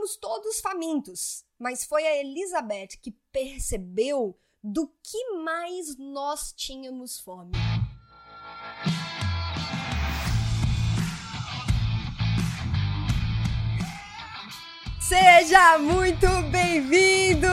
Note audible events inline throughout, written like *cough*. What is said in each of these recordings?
Estávamos todos famintos, mas foi a Elizabeth que percebeu do que mais nós tínhamos fome. Seja muito bem-vindo,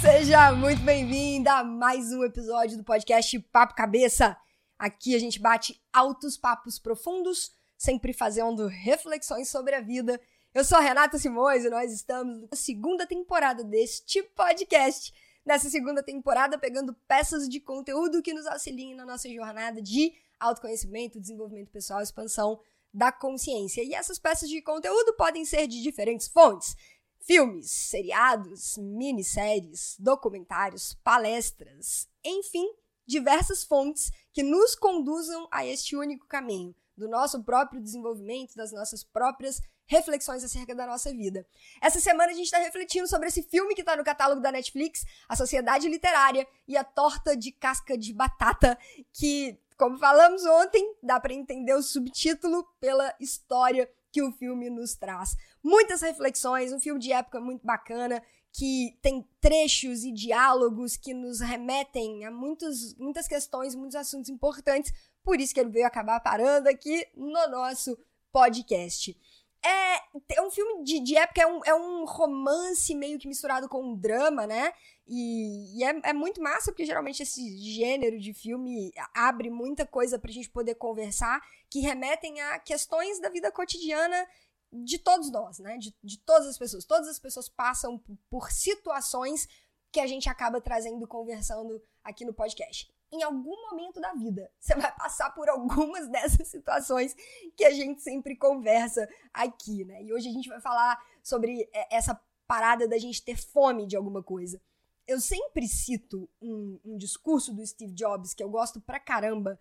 seja muito bem-vinda a mais um episódio do podcast Papo Cabeça. Aqui a gente bate altos papos profundos, sempre fazendo reflexões sobre a vida. Eu sou a Renata Simões e nós estamos na segunda temporada deste podcast. Nessa segunda temporada, pegando peças de conteúdo que nos auxiliem na nossa jornada de autoconhecimento, desenvolvimento pessoal, expansão da consciência. E essas peças de conteúdo podem ser de diferentes fontes filmes, seriados, minisséries, documentários, palestras, enfim, diversas fontes que nos conduzam a este único caminho do nosso próprio desenvolvimento, das nossas próprias reflexões acerca da nossa vida. Essa semana a gente está refletindo sobre esse filme que está no catálogo da Netflix, A Sociedade Literária e a Torta de Casca de Batata, que, como falamos ontem, dá para entender o subtítulo pela história que o filme nos traz. Muitas reflexões, um filme de época muito bacana, que tem trechos e diálogos que nos remetem a muitos, muitas questões, muitos assuntos importantes, por isso que ele veio acabar parando aqui no nosso podcast. É, é um filme de, de época, é um, é um romance meio que misturado com um drama, né? E, e é, é, muito massa, porque geralmente esse gênero de filme abre muita coisa pra gente poder conversar, que remetem a questões da vida cotidiana de todos nós, né? De, de todas as pessoas. Todas as pessoas passam por situações que a gente acaba trazendo, conversando aqui no podcast em algum momento da vida. *laughs* Você vai passar por algumas dessas situações que a gente sempre conversa aqui, né? E hoje a gente vai falar sobre é, essa parada da gente ter fome de alguma coisa. Eu sempre cito um, um discurso do Steve Jobs que eu gosto pra caramba,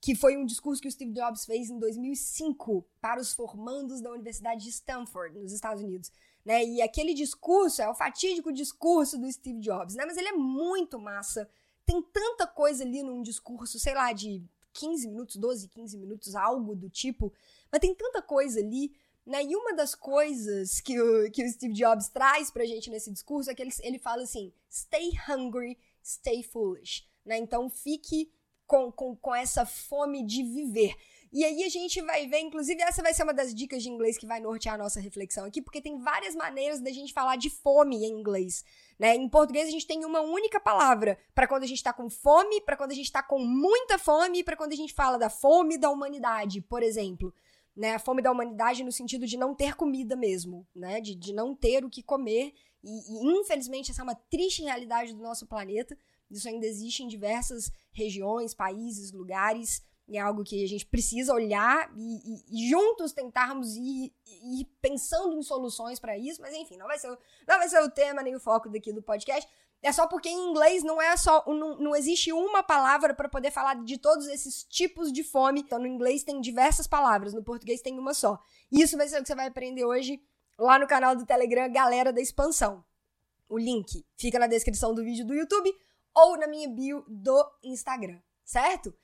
que foi um discurso que o Steve Jobs fez em 2005 para os formandos da Universidade de Stanford, nos Estados Unidos. Né? E aquele discurso é o fatídico discurso do Steve Jobs, né? Mas ele é muito massa tem tanta coisa ali num discurso, sei lá, de 15 minutos, 12, 15 minutos, algo do tipo, mas tem tanta coisa ali, né? E uma das coisas que o, que o Steve Jobs traz pra gente nesse discurso é que ele, ele fala assim: stay hungry, stay foolish, né? Então fique com, com, com essa fome de viver. E aí a gente vai ver, inclusive essa vai ser uma das dicas de inglês que vai nortear a nossa reflexão aqui, porque tem várias maneiras da gente falar de fome em inglês. Né? Em português a gente tem uma única palavra para quando a gente está com fome, para quando a gente está com muita fome e para quando a gente fala da fome da humanidade, por exemplo. Né? A fome da humanidade no sentido de não ter comida mesmo, né? de, de não ter o que comer. E, e infelizmente essa é uma triste realidade do nosso planeta. Isso ainda existe em diversas regiões, países, lugares é algo que a gente precisa olhar e, e, e juntos tentarmos ir, ir, pensando em soluções para isso, mas enfim, não vai, ser, não vai ser o tema nem o foco daqui do podcast. É só porque em inglês não é só não, não existe uma palavra para poder falar de todos esses tipos de fome. Então no inglês tem diversas palavras, no português tem uma só. Isso vai ser o que você vai aprender hoje lá no canal do Telegram Galera da Expansão. O link fica na descrição do vídeo do YouTube ou na minha bio do Instagram, certo?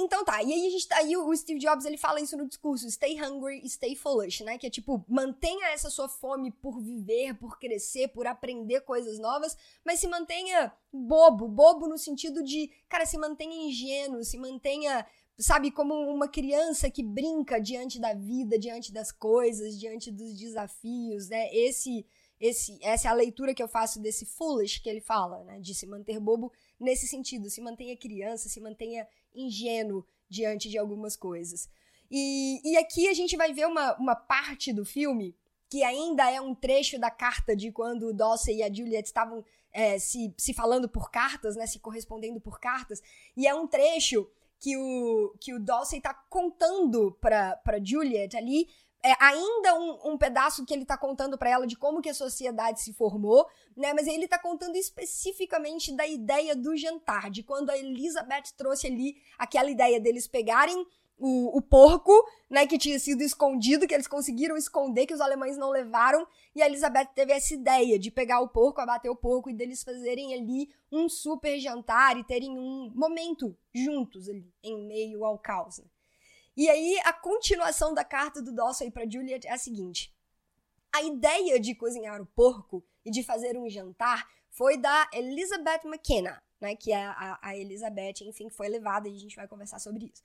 Então tá, e aí a gente tá aí, o Steve Jobs ele fala isso no discurso, stay hungry, stay foolish, né? Que é tipo, mantenha essa sua fome por viver, por crescer, por aprender coisas novas, mas se mantenha bobo, bobo no sentido de, cara, se mantenha ingênuo, se mantenha sabe, como uma criança que brinca diante da vida, diante das coisas, diante dos desafios, né? Esse, esse, essa é a leitura que eu faço desse foolish que ele fala, né? De se manter bobo nesse sentido, se mantenha criança, se mantenha ingênuo diante de algumas coisas. E, e aqui a gente vai ver uma, uma parte do filme que ainda é um trecho da carta de quando o Dawson e a Juliet estavam é, se, se falando por cartas, né, se correspondendo por cartas, e é um trecho que o, que o Dawson está contando para Juliet ali é ainda um, um, pedaço que ele tá contando para ela de como que a sociedade se formou, né? Mas ele tá contando especificamente da ideia do jantar, de quando a Elizabeth trouxe ali aquela ideia deles pegarem o, o, porco, né, que tinha sido escondido, que eles conseguiram esconder, que os alemães não levaram, e a Elizabeth teve essa ideia de pegar o porco, abater o porco e deles fazerem ali um super jantar e terem um momento juntos ali, em meio ao caos. Né? E aí, a continuação da carta do Dawson para Juliet é a seguinte. A ideia de cozinhar o porco e de fazer um jantar foi da Elizabeth McKenna, né, que é a, a Elizabeth, enfim, que foi levada e a gente vai conversar sobre isso.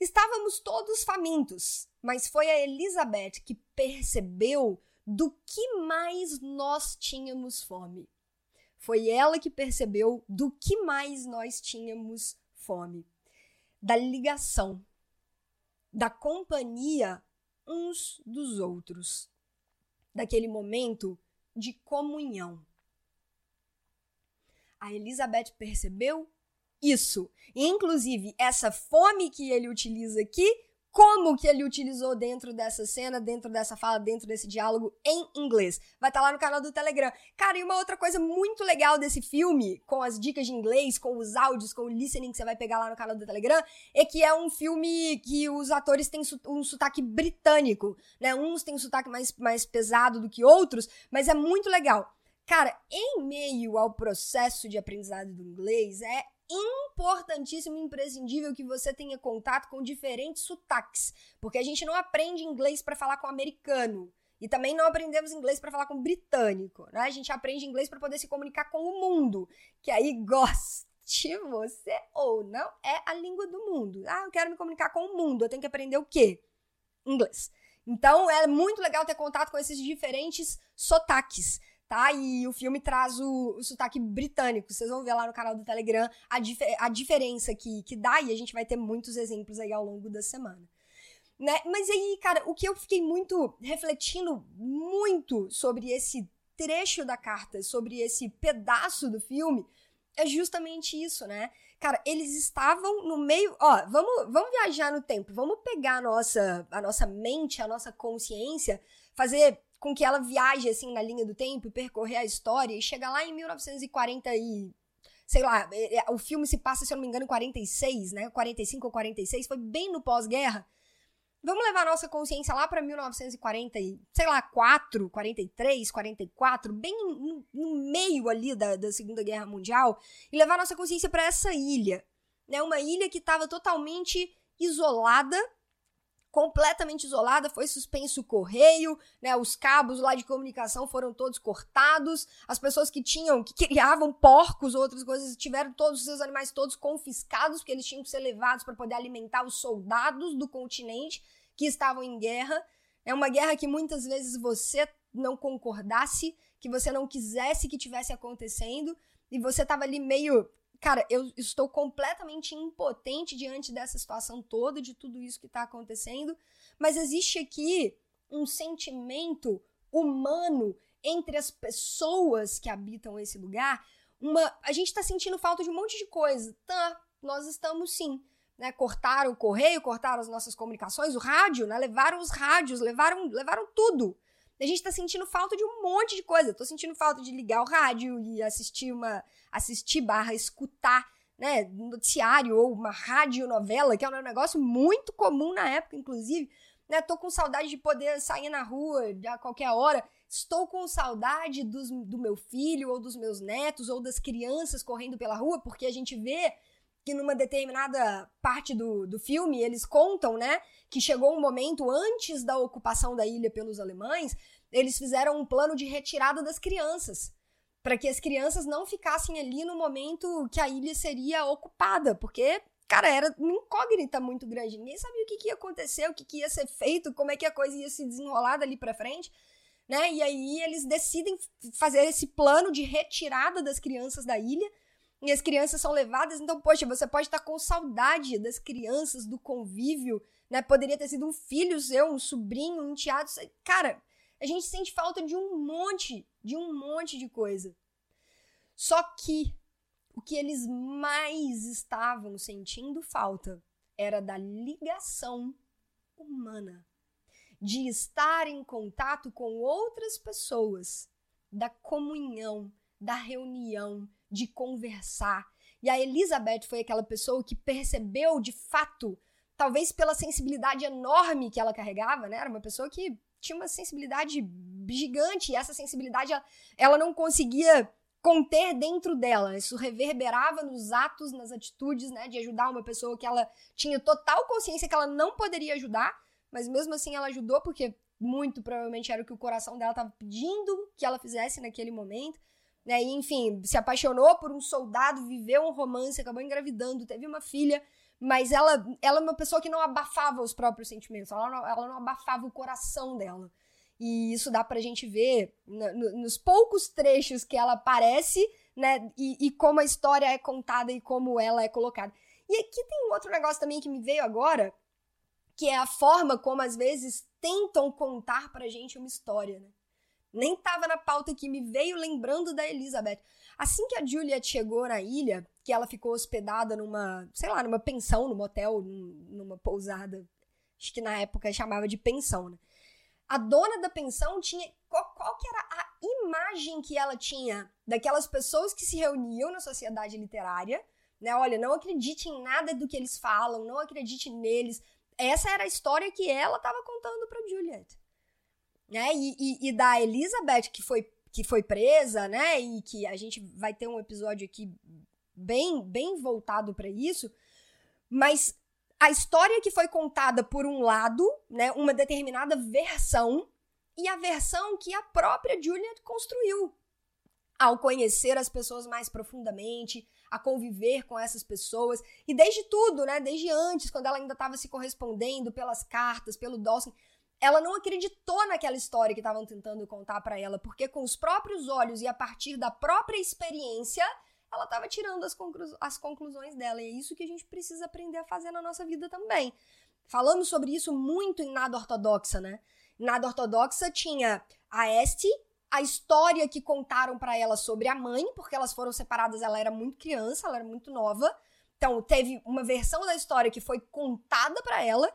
Estávamos todos famintos, mas foi a Elizabeth que percebeu do que mais nós tínhamos fome. Foi ela que percebeu do que mais nós tínhamos fome. Da ligação, da companhia uns dos outros, daquele momento de comunhão. A Elizabeth percebeu isso. Inclusive, essa fome que ele utiliza aqui, como que ele utilizou dentro dessa cena, dentro dessa fala, dentro desse diálogo em inglês. Vai estar tá lá no canal do Telegram. Cara, e uma outra coisa muito legal desse filme, com as dicas de inglês, com os áudios, com o listening que você vai pegar lá no canal do Telegram, é que é um filme que os atores têm um sotaque britânico, né? Uns têm um sotaque mais, mais pesado do que outros, mas é muito legal. Cara, em meio ao processo de aprendizado do inglês, é importantíssimo e imprescindível que você tenha contato com diferentes sotaques, porque a gente não aprende inglês para falar com americano. E também não aprendemos inglês para falar com britânico, né? A gente aprende inglês para poder se comunicar com o mundo, que aí *laughs* goste você ou não é a língua do mundo. Ah, eu quero me comunicar com o mundo, eu tenho que aprender o quê? Inglês. Então é muito legal ter contato com esses diferentes sotaques tá? E o filme traz o, o sotaque britânico. Vocês vão ver lá no canal do Telegram a, dif a diferença que, que dá e a gente vai ter muitos exemplos aí ao longo da semana. Né? Mas aí, cara, o que eu fiquei muito refletindo muito sobre esse trecho da carta, sobre esse pedaço do filme, é justamente isso, né? Cara, eles estavam no meio. Ó, vamos, vamos viajar no tempo, vamos pegar a nossa, a nossa mente, a nossa consciência, fazer com que ela viaje assim na linha do tempo e percorrer a história e chegar lá em 1940 e sei lá, é, é, o filme se passa, se eu não me engano, em 46, né? 45 ou 46, foi bem no pós-guerra. Vamos levar nossa consciência lá para 1940 e, sei lá, 4, 43, 44, bem no, no meio ali da, da Segunda Guerra Mundial, e levar nossa consciência para essa ilha, né? Uma ilha que estava totalmente isolada completamente isolada, foi suspenso o correio, né? Os cabos lá de comunicação foram todos cortados, as pessoas que tinham, que criavam porcos ou outras coisas, tiveram todos os seus animais todos confiscados, porque eles tinham que ser levados para poder alimentar os soldados do continente que estavam em guerra. É uma guerra que muitas vezes você não concordasse, que você não quisesse que tivesse acontecendo, e você estava ali meio cara, eu estou completamente impotente diante dessa situação toda, de tudo isso que está acontecendo, mas existe aqui um sentimento humano entre as pessoas que habitam esse lugar. Uma, a gente está sentindo falta de um monte de coisa. Tá, nós estamos sim. Né, cortaram o correio, cortaram as nossas comunicações, o rádio, né, levaram os rádios, levaram, levaram tudo. A gente tá sentindo falta de um monte de coisa. Tô sentindo falta de ligar o rádio e assistir uma. assistir barra escutar, né? Um noticiário ou uma radionovela, que é um negócio muito comum na época, inclusive. Né? Tô com saudade de poder sair na rua a qualquer hora. Estou com saudade dos, do meu filho, ou dos meus netos, ou das crianças correndo pela rua, porque a gente vê que numa determinada parte do, do filme eles contam, né, que chegou um momento antes da ocupação da ilha pelos alemães, eles fizeram um plano de retirada das crianças, para que as crianças não ficassem ali no momento que a ilha seria ocupada, porque cara, era uma incógnita muito grande. Ninguém sabia o que, que ia acontecer, o que, que ia ser feito, como é que a coisa ia se desenrolar dali para frente, né? E aí eles decidem fazer esse plano de retirada das crianças da ilha e as crianças são levadas. Então, poxa, você pode estar com saudade das crianças, do convívio, né? Poderia ter sido um filho seu, um sobrinho, um enteado. Cara, a gente sente falta de um monte, de um monte de coisa. Só que o que eles mais estavam sentindo falta era da ligação humana, de estar em contato com outras pessoas, da comunhão, da reunião, de conversar. E a Elizabeth foi aquela pessoa que percebeu de fato, talvez pela sensibilidade enorme que ela carregava, né? Era uma pessoa que tinha uma sensibilidade gigante e essa sensibilidade ela, não conseguia conter dentro dela. Isso reverberava nos atos, nas atitudes, né, de ajudar uma pessoa que ela tinha total consciência que ela não poderia ajudar, mas mesmo assim ela ajudou porque muito provavelmente era o que o coração dela estava pedindo que ela fizesse naquele momento. Né? E, enfim, se apaixonou por um soldado, viveu um romance, acabou engravidando, teve uma filha, mas ela, ela é uma pessoa que não abafava os próprios sentimentos, ela não, ela não abafava o coração dela. E isso dá pra gente ver no, no, nos poucos trechos que ela aparece, né? E, e, como a história é contada e como ela é colocada. E aqui tem um outro negócio também que me veio agora, que é a forma como às vezes tentam contar pra gente uma história, né? Nem tava na pauta que me veio lembrando da Elizabeth. Assim que a Juliet chegou na ilha, que ela ficou hospedada numa, sei lá, numa pensão, num motel, numa pousada, acho que na época chamava de pensão, né? a dona da pensão tinha. Qual, qual que era a imagem que ela tinha daquelas pessoas que se reuniam na sociedade literária? Né? Olha, não acredite em nada do que eles falam, não acredite neles. Essa era a história que ela estava contando para Juliet. Né? E, e, e, da Elizabeth, que foi, que foi presa, né? E que a gente vai ter um episódio aqui bem, bem voltado para isso. Mas a história que foi contada por um lado, né, uma determinada versão, e a versão que a própria Juliet construiu. Ao conhecer as pessoas mais profundamente, a conviver com essas pessoas, e desde tudo, né, desde antes, quando ela ainda estava se correspondendo pelas cartas, pelo Dawson, ela não acreditou naquela história que estavam tentando contar para ela, porque com os próprios olhos e a partir da própria experiência, ela estava tirando as, conclu as conclusões dela. E é isso que a gente precisa aprender a fazer na nossa vida também. Falamos sobre isso muito em Nada Ortodoxa, né? Nada Ortodoxa tinha a Este, a história que contaram para ela sobre a mãe, porque elas foram separadas, ela era muito criança, ela era muito nova. Então, teve uma versão da história que foi contada para ela,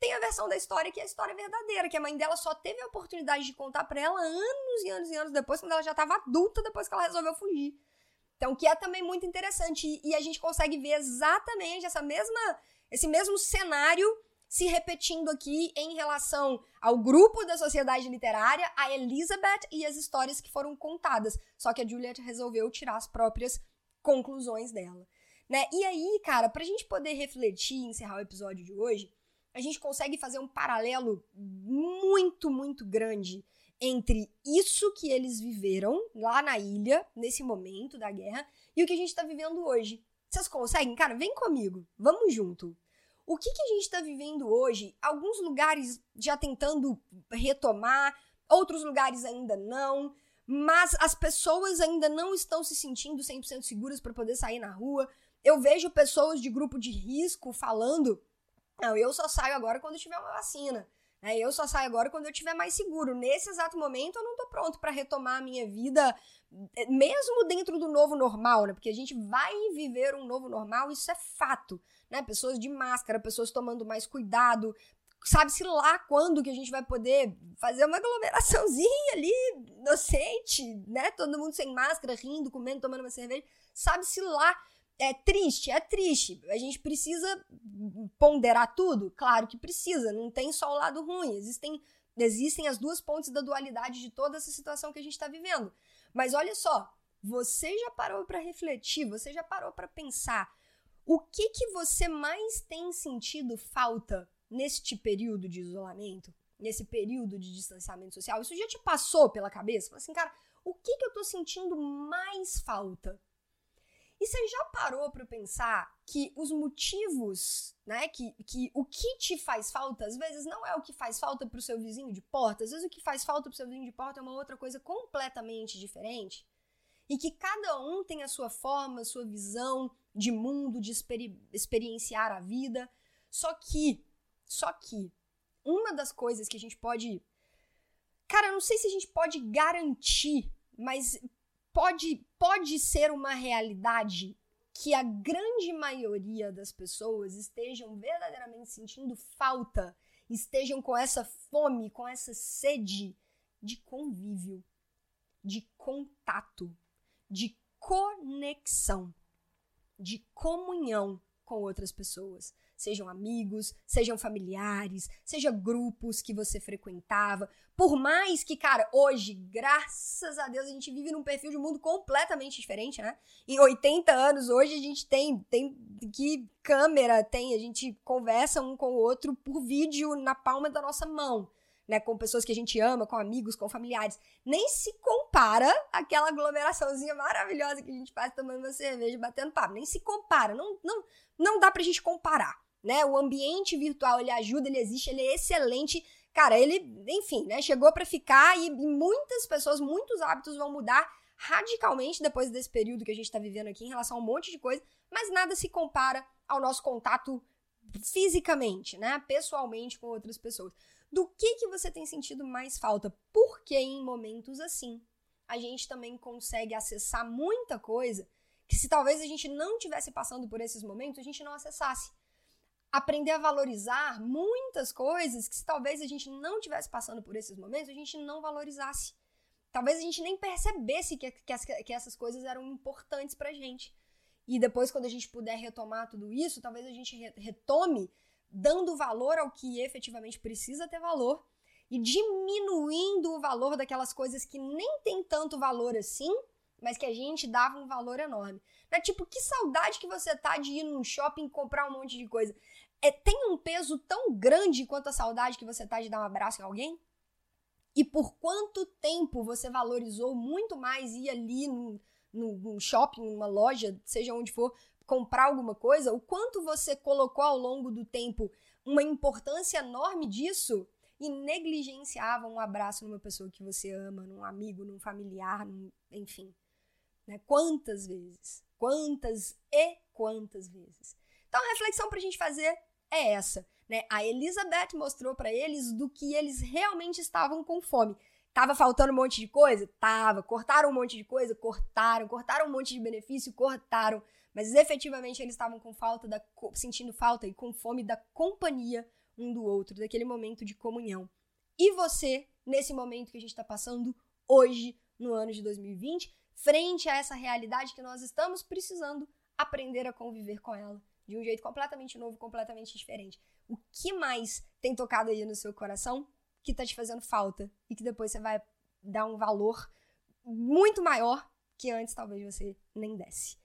tem a versão da história que é a história verdadeira, que a mãe dela só teve a oportunidade de contar para ela anos e anos e anos depois, quando ela já estava adulta, depois que ela resolveu fugir. Então, que é também muito interessante. E a gente consegue ver exatamente essa mesma, esse mesmo cenário se repetindo aqui em relação ao grupo da sociedade literária, a Elizabeth e as histórias que foram contadas. Só que a Juliet resolveu tirar as próprias conclusões dela. Né? E aí, cara, pra gente poder refletir e encerrar o episódio de hoje, a gente consegue fazer um paralelo muito, muito grande entre isso que eles viveram lá na ilha, nesse momento da guerra, e o que a gente está vivendo hoje. Vocês conseguem? Cara, vem comigo, vamos junto. O que, que a gente está vivendo hoje? Alguns lugares já tentando retomar, outros lugares ainda não, mas as pessoas ainda não estão se sentindo 100% seguras para poder sair na rua. Eu vejo pessoas de grupo de risco falando: não, eu só saio agora quando tiver uma vacina. É, eu só saio agora quando eu estiver mais seguro. Nesse exato momento, eu não tô pronto para retomar a minha vida, eh, mesmo dentro do novo normal, né? Porque a gente vai viver um novo normal, isso é fato, né? Pessoas de máscara, pessoas tomando mais cuidado. Sabe-se lá quando que a gente vai poder fazer uma aglomeraçãozinha ali, inocente, né? Todo mundo sem máscara, rindo, comendo, tomando uma cerveja. Sabe-se lá é triste, é triste. A gente precisa ponderar tudo? Claro que precisa, não tem só o lado ruim. Existem, existem as duas pontes da dualidade de toda essa situação que a gente está vivendo. Mas olha só, você já parou para refletir, você já parou para pensar o que, que você mais tem sentido falta neste período de isolamento, nesse período de distanciamento social? Isso já te passou pela cabeça? Fala assim, cara, o que, que eu tô sentindo mais falta? E você já parou para pensar que os motivos, né, que, que o que te faz falta, às vezes não é o que faz falta pro seu vizinho de porta, às vezes o que faz falta pro seu vizinho de porta é uma outra coisa completamente diferente. E que cada um tem a sua forma, a sua visão de mundo, de experi experienciar a vida. Só que, só que, uma das coisas que a gente pode. Cara, eu não sei se a gente pode garantir, mas pode, pode ser uma realidade que a grande maioria das pessoas estejam verdadeiramente sentindo falta, estejam com essa fome, com essa sede de convívio, de contato, de conexão, de comunhão com outras pessoas sejam amigos, sejam familiares, seja grupos que você frequentava. Por mais que, cara, hoje, graças a Deus, a gente vive num perfil de mundo completamente diferente, né? Em 80 anos, hoje a gente tem, tem que câmera tem, a gente conversa um com o outro por vídeo na palma da nossa mão. Né, com pessoas que a gente ama, com amigos, com familiares, nem se compara aquela aglomeraçãozinha maravilhosa que a gente faz tomando uma cerveja, batendo papo. Nem se compara, não, não, não dá pra gente comparar, né? O ambiente virtual, ele ajuda, ele existe, ele é excelente. Cara, ele, enfim, né, chegou para ficar e, e muitas pessoas, muitos hábitos vão mudar radicalmente depois desse período que a gente está vivendo aqui em relação a um monte de coisa, mas nada se compara ao nosso contato fisicamente, né, pessoalmente com outras pessoas do que, que você tem sentido mais falta. Porque em momentos assim, a gente também consegue acessar muita coisa que se talvez a gente não tivesse passando por esses momentos, a gente não acessasse. Aprender a valorizar muitas coisas que se talvez a gente não tivesse passando por esses momentos, a gente não valorizasse. Talvez a gente nem percebesse que, que, que essas coisas eram importantes pra gente. E depois, quando a gente puder retomar tudo isso, talvez a gente retome dando valor ao que efetivamente precisa ter valor e diminuindo o valor daquelas coisas que nem tem tanto valor assim, mas que a gente dava um valor enorme. Né? Tipo, que saudade que você tá de ir num shopping comprar um monte de coisa. É, tem um peso tão grande quanto a saudade que você tá de dar um abraço em alguém? E por quanto tempo você valorizou muito mais ir ali num, num, num shopping, numa loja, seja onde for, comprar alguma coisa, o quanto você colocou ao longo do tempo uma importância enorme disso e negligenciava um abraço numa pessoa que você ama, num amigo, num familiar, num, enfim. Né? Quantas vezes? Quantas e quantas vezes? Então a reflexão para a gente fazer é essa. Né? A Elizabeth mostrou para eles do que eles realmente estavam com fome. Tava faltando um monte de coisa? Tava. Cortaram um monte de coisa? Cortaram. Cortaram um monte de benefício? Cortaram mas efetivamente eles estavam com falta da sentindo falta e com fome da companhia um do outro, daquele momento de comunhão. E você, nesse momento que a gente está passando hoje, no ano de 2020, frente a essa realidade que nós estamos precisando aprender a conviver com ela de um jeito completamente novo, completamente diferente. O que mais tem tocado aí no seu coração que está te fazendo falta e que depois você vai dar um valor muito maior que antes talvez você nem desse.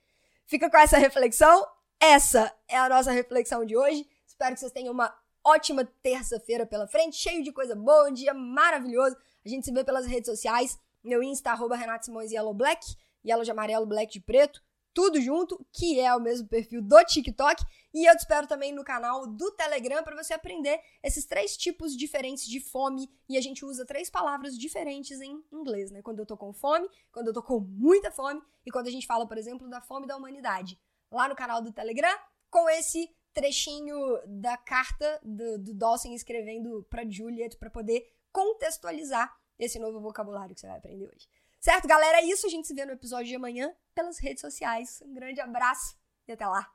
Fica com essa reflexão. Essa é a nossa reflexão de hoje. Espero que vocês tenham uma ótima terça-feira pela frente, cheio de coisa boa, um dia maravilhoso. A gente se vê pelas redes sociais. Meu Insta, arroba Renato Simões Yellow Black, Yellow de amarelo, Black de preto, tudo junto, que é o mesmo perfil do TikTok. E eu te espero também no canal do Telegram para você aprender esses três tipos diferentes de fome. E a gente usa três palavras diferentes em inglês, né? Quando eu tô com fome, quando eu tô com muita fome e quando a gente fala, por exemplo, da fome da humanidade. Lá no canal do Telegram, com esse trechinho da carta do, do Dawson escrevendo para Juliet para poder contextualizar esse novo vocabulário que você vai aprender hoje. Certo, galera? É isso. A gente se vê no episódio de amanhã pelas redes sociais. Um grande abraço e até lá.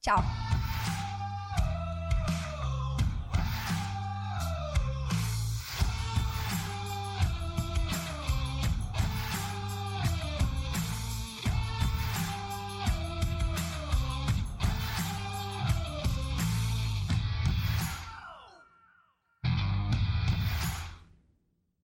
Tchau!